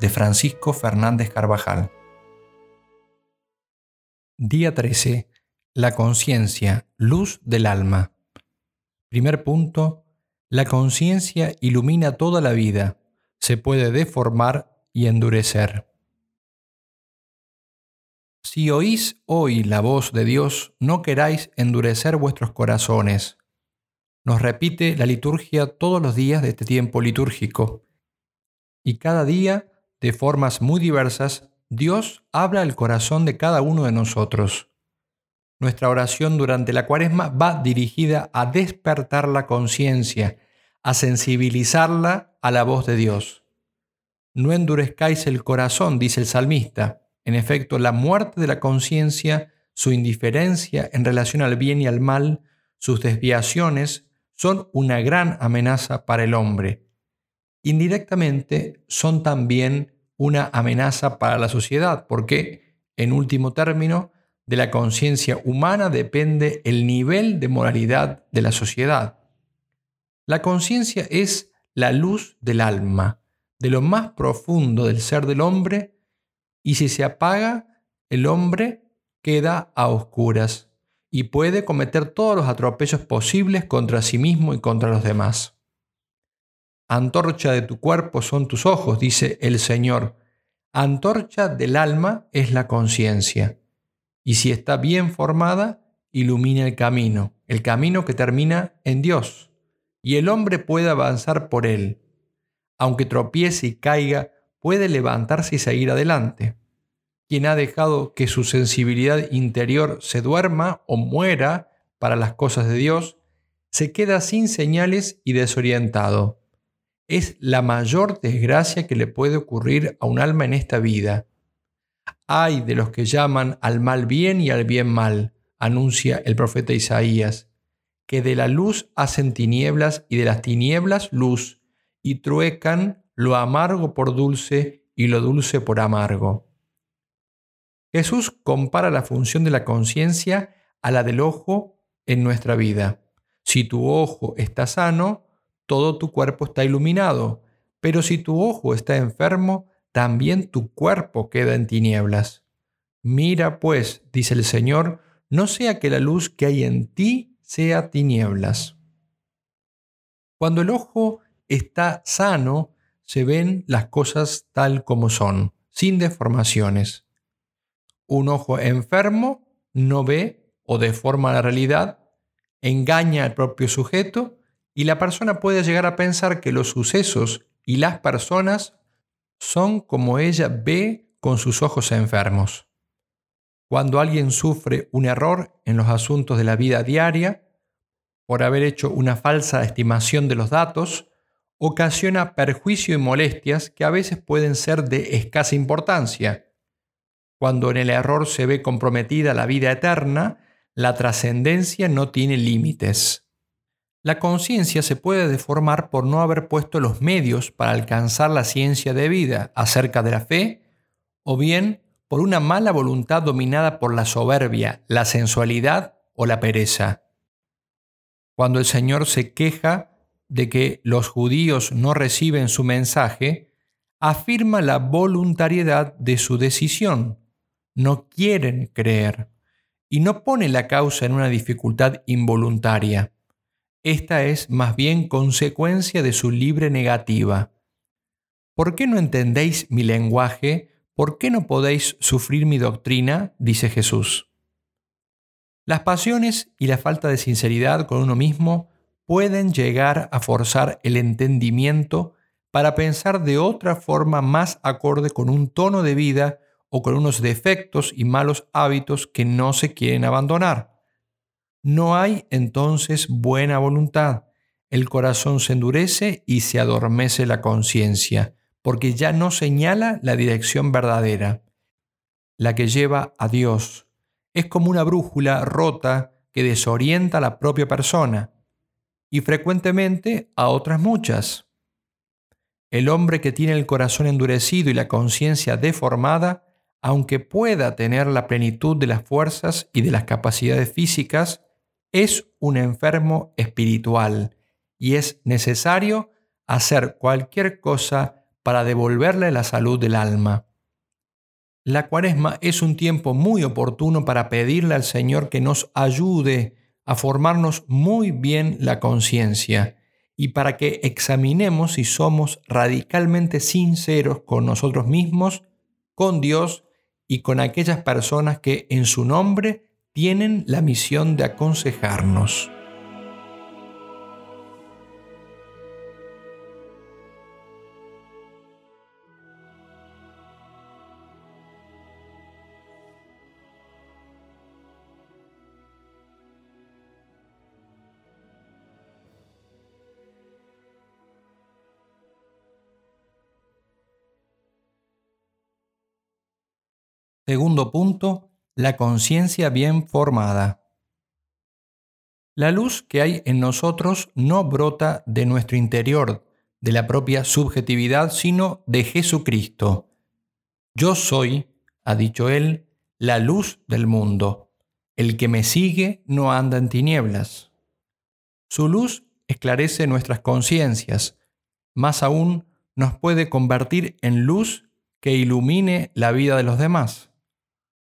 de Francisco Fernández Carvajal. Día 13. La conciencia, luz del alma. Primer punto. La conciencia ilumina toda la vida. Se puede deformar y endurecer. Si oís hoy la voz de Dios, no queráis endurecer vuestros corazones. Nos repite la liturgia todos los días de este tiempo litúrgico. Y cada día de formas muy diversas, Dios habla al corazón de cada uno de nosotros. Nuestra oración durante la cuaresma va dirigida a despertar la conciencia, a sensibilizarla a la voz de Dios. No endurezcáis el corazón, dice el salmista. En efecto, la muerte de la conciencia, su indiferencia en relación al bien y al mal, sus desviaciones, son una gran amenaza para el hombre. Indirectamente son también una amenaza para la sociedad, porque, en último término, de la conciencia humana depende el nivel de moralidad de la sociedad. La conciencia es la luz del alma, de lo más profundo del ser del hombre, y si se apaga, el hombre queda a oscuras y puede cometer todos los atropellos posibles contra sí mismo y contra los demás. Antorcha de tu cuerpo son tus ojos, dice el Señor. Antorcha del alma es la conciencia. Y si está bien formada, ilumina el camino, el camino que termina en Dios. Y el hombre puede avanzar por él. Aunque tropiece y caiga, puede levantarse y seguir adelante. Quien ha dejado que su sensibilidad interior se duerma o muera para las cosas de Dios, se queda sin señales y desorientado es la mayor desgracia que le puede ocurrir a un alma en esta vida. Hay de los que llaman al mal bien y al bien mal, anuncia el profeta Isaías, que de la luz hacen tinieblas y de las tinieblas luz, y truecan lo amargo por dulce y lo dulce por amargo. Jesús compara la función de la conciencia a la del ojo en nuestra vida. Si tu ojo está sano, todo tu cuerpo está iluminado, pero si tu ojo está enfermo, también tu cuerpo queda en tinieblas. Mira pues, dice el Señor, no sea que la luz que hay en ti sea tinieblas. Cuando el ojo está sano, se ven las cosas tal como son, sin deformaciones. Un ojo enfermo no ve o deforma la realidad, engaña al propio sujeto y la persona puede llegar a pensar que los sucesos y las personas son como ella ve con sus ojos enfermos. Cuando alguien sufre un error en los asuntos de la vida diaria, por haber hecho una falsa estimación de los datos, ocasiona perjuicio y molestias que a veces pueden ser de escasa importancia. Cuando en el error se ve comprometida la vida eterna, la trascendencia no tiene límites. La conciencia se puede deformar por no haber puesto los medios para alcanzar la ciencia de vida acerca de la fe, o bien por una mala voluntad dominada por la soberbia, la sensualidad o la pereza. Cuando el Señor se queja de que los judíos no reciben su mensaje, afirma la voluntariedad de su decisión. No quieren creer y no pone la causa en una dificultad involuntaria. Esta es más bien consecuencia de su libre negativa. ¿Por qué no entendéis mi lenguaje? ¿Por qué no podéis sufrir mi doctrina? dice Jesús. Las pasiones y la falta de sinceridad con uno mismo pueden llegar a forzar el entendimiento para pensar de otra forma más acorde con un tono de vida o con unos defectos y malos hábitos que no se quieren abandonar. No hay entonces buena voluntad. El corazón se endurece y se adormece la conciencia, porque ya no señala la dirección verdadera, la que lleva a Dios. Es como una brújula rota que desorienta a la propia persona y frecuentemente a otras muchas. El hombre que tiene el corazón endurecido y la conciencia deformada, aunque pueda tener la plenitud de las fuerzas y de las capacidades físicas, es un enfermo espiritual y es necesario hacer cualquier cosa para devolverle la salud del alma. La cuaresma es un tiempo muy oportuno para pedirle al Señor que nos ayude a formarnos muy bien la conciencia y para que examinemos si somos radicalmente sinceros con nosotros mismos, con Dios y con aquellas personas que en su nombre tienen la misión de aconsejarnos. Segundo punto, la conciencia bien formada. La luz que hay en nosotros no brota de nuestro interior, de la propia subjetividad, sino de Jesucristo. Yo soy, ha dicho él, la luz del mundo. El que me sigue no anda en tinieblas. Su luz esclarece nuestras conciencias, más aún nos puede convertir en luz que ilumine la vida de los demás.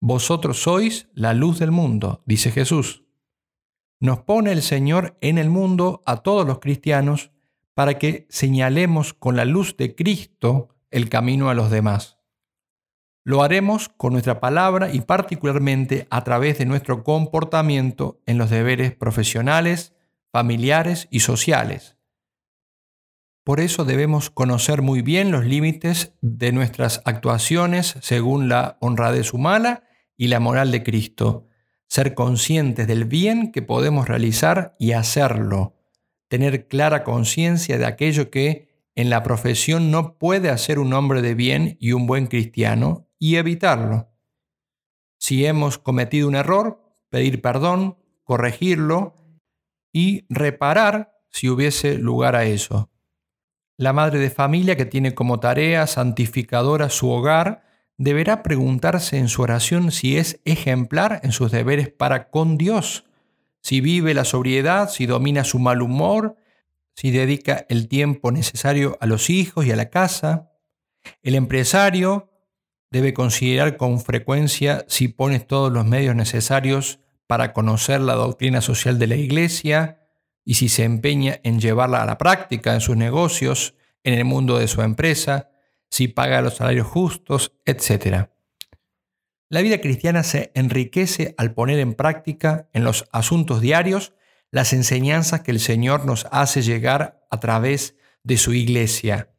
Vosotros sois la luz del mundo, dice Jesús. Nos pone el Señor en el mundo a todos los cristianos para que señalemos con la luz de Cristo el camino a los demás. Lo haremos con nuestra palabra y particularmente a través de nuestro comportamiento en los deberes profesionales, familiares y sociales. Por eso debemos conocer muy bien los límites de nuestras actuaciones según la honradez humana y la moral de Cristo, ser conscientes del bien que podemos realizar y hacerlo, tener clara conciencia de aquello que en la profesión no puede hacer un hombre de bien y un buen cristiano y evitarlo. Si hemos cometido un error, pedir perdón, corregirlo y reparar si hubiese lugar a eso. La madre de familia que tiene como tarea santificadora su hogar deberá preguntarse en su oración si es ejemplar en sus deberes para con Dios, si vive la sobriedad, si domina su mal humor, si dedica el tiempo necesario a los hijos y a la casa. El empresario debe considerar con frecuencia si pone todos los medios necesarios para conocer la doctrina social de la Iglesia y si se empeña en llevarla a la práctica en sus negocios, en el mundo de su empresa, si paga los salarios justos, etc. La vida cristiana se enriquece al poner en práctica en los asuntos diarios las enseñanzas que el Señor nos hace llegar a través de su iglesia.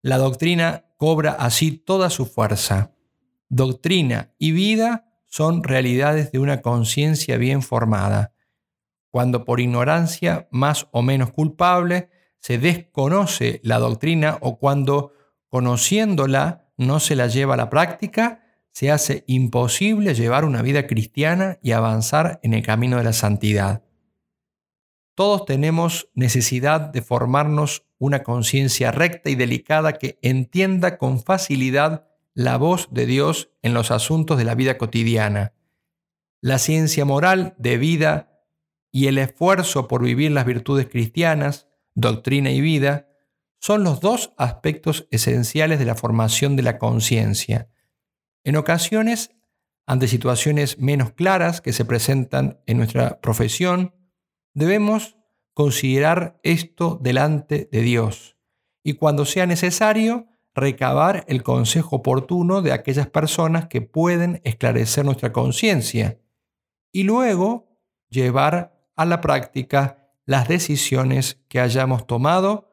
La doctrina cobra así toda su fuerza. Doctrina y vida son realidades de una conciencia bien formada. Cuando por ignorancia más o menos culpable se desconoce la doctrina o cuando conociéndola no se la lleva a la práctica, se hace imposible llevar una vida cristiana y avanzar en el camino de la santidad. Todos tenemos necesidad de formarnos una conciencia recta y delicada que entienda con facilidad la voz de Dios en los asuntos de la vida cotidiana. La ciencia moral de vida y el esfuerzo por vivir las virtudes cristianas, doctrina y vida, son los dos aspectos esenciales de la formación de la conciencia. En ocasiones, ante situaciones menos claras que se presentan en nuestra profesión, debemos considerar esto delante de Dios y cuando sea necesario, recabar el consejo oportuno de aquellas personas que pueden esclarecer nuestra conciencia y luego llevar a la práctica las decisiones que hayamos tomado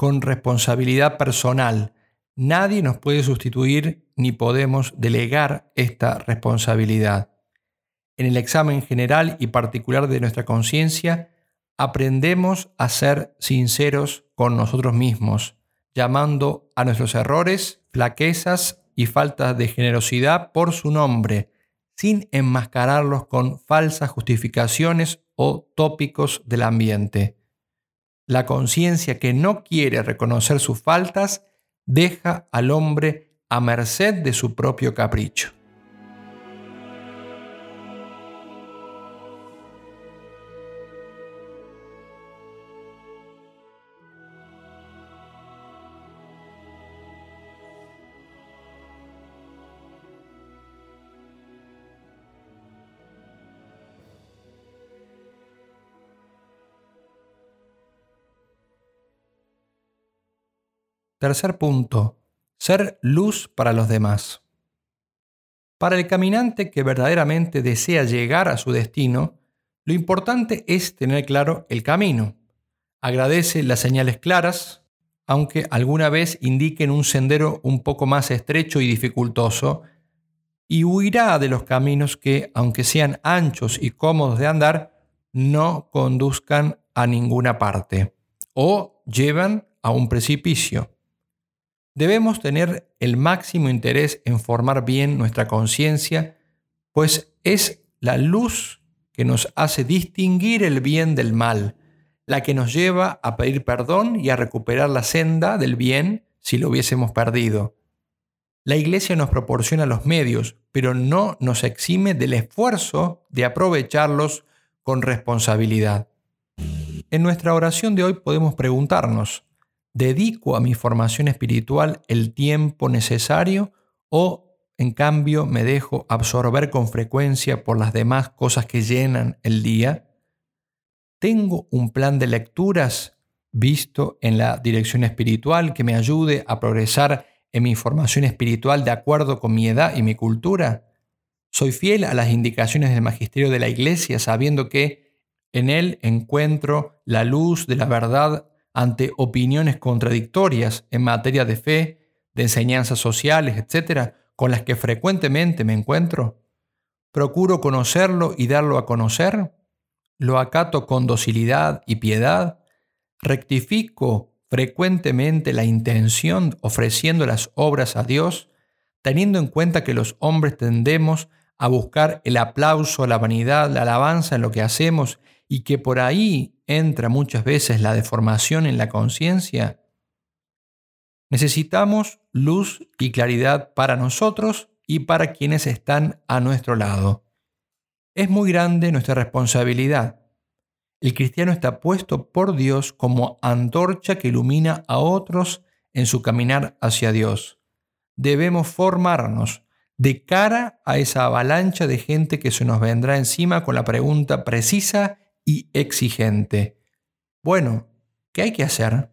con responsabilidad personal. Nadie nos puede sustituir ni podemos delegar esta responsabilidad. En el examen general y particular de nuestra conciencia, aprendemos a ser sinceros con nosotros mismos, llamando a nuestros errores, flaquezas y faltas de generosidad por su nombre, sin enmascararlos con falsas justificaciones o tópicos del ambiente. La conciencia que no quiere reconocer sus faltas deja al hombre a merced de su propio capricho. Tercer punto, ser luz para los demás. Para el caminante que verdaderamente desea llegar a su destino, lo importante es tener claro el camino. Agradece las señales claras, aunque alguna vez indiquen un sendero un poco más estrecho y dificultoso, y huirá de los caminos que, aunque sean anchos y cómodos de andar, no conduzcan a ninguna parte o llevan a un precipicio. Debemos tener el máximo interés en formar bien nuestra conciencia, pues es la luz que nos hace distinguir el bien del mal, la que nos lleva a pedir perdón y a recuperar la senda del bien si lo hubiésemos perdido. La Iglesia nos proporciona los medios, pero no nos exime del esfuerzo de aprovecharlos con responsabilidad. En nuestra oración de hoy podemos preguntarnos, ¿Dedico a mi formación espiritual el tiempo necesario o en cambio me dejo absorber con frecuencia por las demás cosas que llenan el día? ¿Tengo un plan de lecturas visto en la dirección espiritual que me ayude a progresar en mi formación espiritual de acuerdo con mi edad y mi cultura? ¿Soy fiel a las indicaciones del magisterio de la Iglesia sabiendo que en él encuentro la luz de la verdad ante opiniones contradictorias en materia de fe, de enseñanzas sociales, etcétera, con las que frecuentemente me encuentro? ¿Procuro conocerlo y darlo a conocer? ¿Lo acato con docilidad y piedad? ¿Rectifico frecuentemente la intención ofreciendo las obras a Dios, teniendo en cuenta que los hombres tendemos a buscar el aplauso, la vanidad, la alabanza en lo que hacemos y que por ahí entra muchas veces la deformación en la conciencia, necesitamos luz y claridad para nosotros y para quienes están a nuestro lado. Es muy grande nuestra responsabilidad. El cristiano está puesto por Dios como antorcha que ilumina a otros en su caminar hacia Dios. Debemos formarnos de cara a esa avalancha de gente que se nos vendrá encima con la pregunta precisa y exigente. Bueno, ¿qué hay que hacer?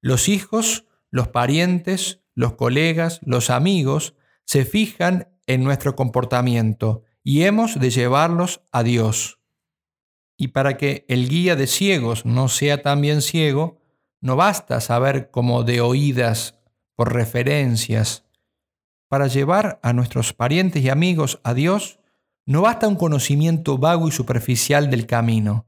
Los hijos, los parientes, los colegas, los amigos se fijan en nuestro comportamiento y hemos de llevarlos a Dios. Y para que el guía de ciegos no sea también ciego, no basta saber como de oídas por referencias. Para llevar a nuestros parientes y amigos a Dios, no basta un conocimiento vago y superficial del camino.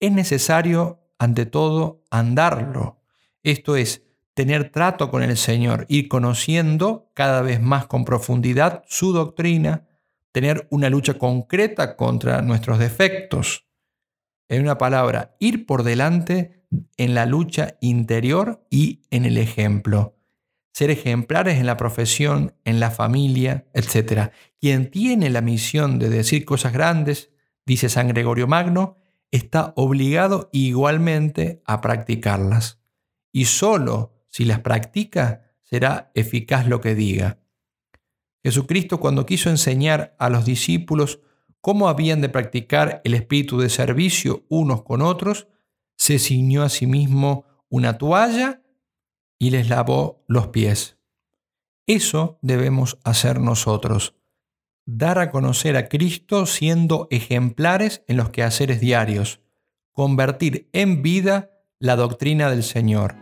Es necesario, ante todo, andarlo. Esto es, tener trato con el Señor, ir conociendo cada vez más con profundidad su doctrina, tener una lucha concreta contra nuestros defectos. En una palabra, ir por delante en la lucha interior y en el ejemplo. Ser ejemplares en la profesión, en la familia, etc. Quien tiene la misión de decir cosas grandes, dice San Gregorio Magno, está obligado igualmente a practicarlas. Y solo si las practica será eficaz lo que diga. Jesucristo cuando quiso enseñar a los discípulos cómo habían de practicar el espíritu de servicio unos con otros, se ciñó a sí mismo una toalla y les lavó los pies. Eso debemos hacer nosotros, dar a conocer a Cristo siendo ejemplares en los quehaceres diarios, convertir en vida la doctrina del Señor.